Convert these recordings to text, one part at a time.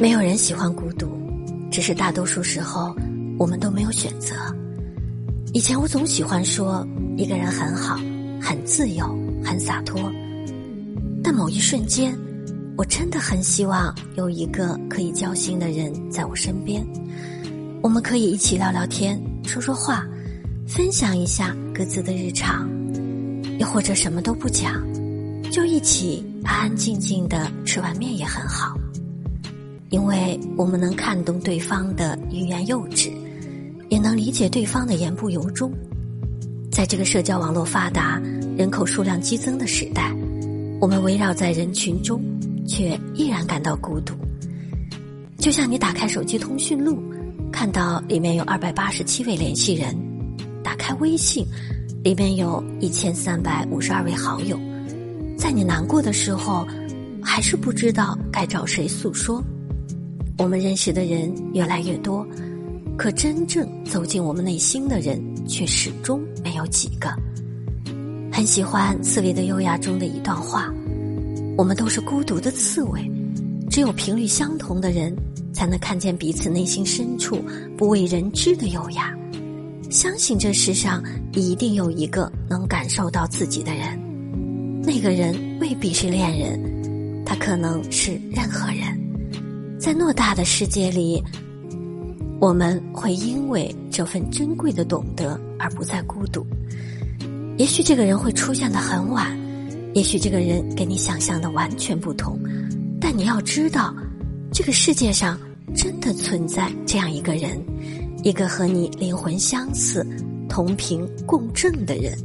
没有人喜欢孤独，只是大多数时候我们都没有选择。以前我总喜欢说一个人很好，很自由，很洒脱。但某一瞬间，我真的很希望有一个可以交心的人在我身边，我们可以一起聊聊天，说说话，分享一下各自的日常，又或者什么都不讲，就一起安安静静的吃碗面也很好，因为我们能看懂对方的欲言又止，也能理解对方的言不由衷。在这个社交网络发达、人口数量激增的时代。我们围绕在人群中，却依然感到孤独。就像你打开手机通讯录，看到里面有二百八十七位联系人；打开微信，里面有一千三百五十二位好友。在你难过的时候，还是不知道该找谁诉说。我们认识的人越来越多，可真正走进我们内心的人，却始终没有几个。很喜欢《刺猬的优雅》中的一段话：“我们都是孤独的刺猬，只有频率相同的人，才能看见彼此内心深处不为人知的优雅。相信这世上一定有一个能感受到自己的人，那个人未必是恋人，他可能是任何人。在偌大的世界里，我们会因为这份珍贵的懂得而不再孤独。”也许这个人会出现的很晚，也许这个人跟你想象的完全不同，但你要知道，这个世界上真的存在这样一个人，一个和你灵魂相似、同频共振的人，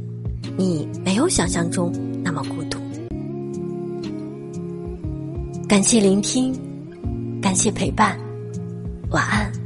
你没有想象中那么孤独。感谢聆听，感谢陪伴，晚安。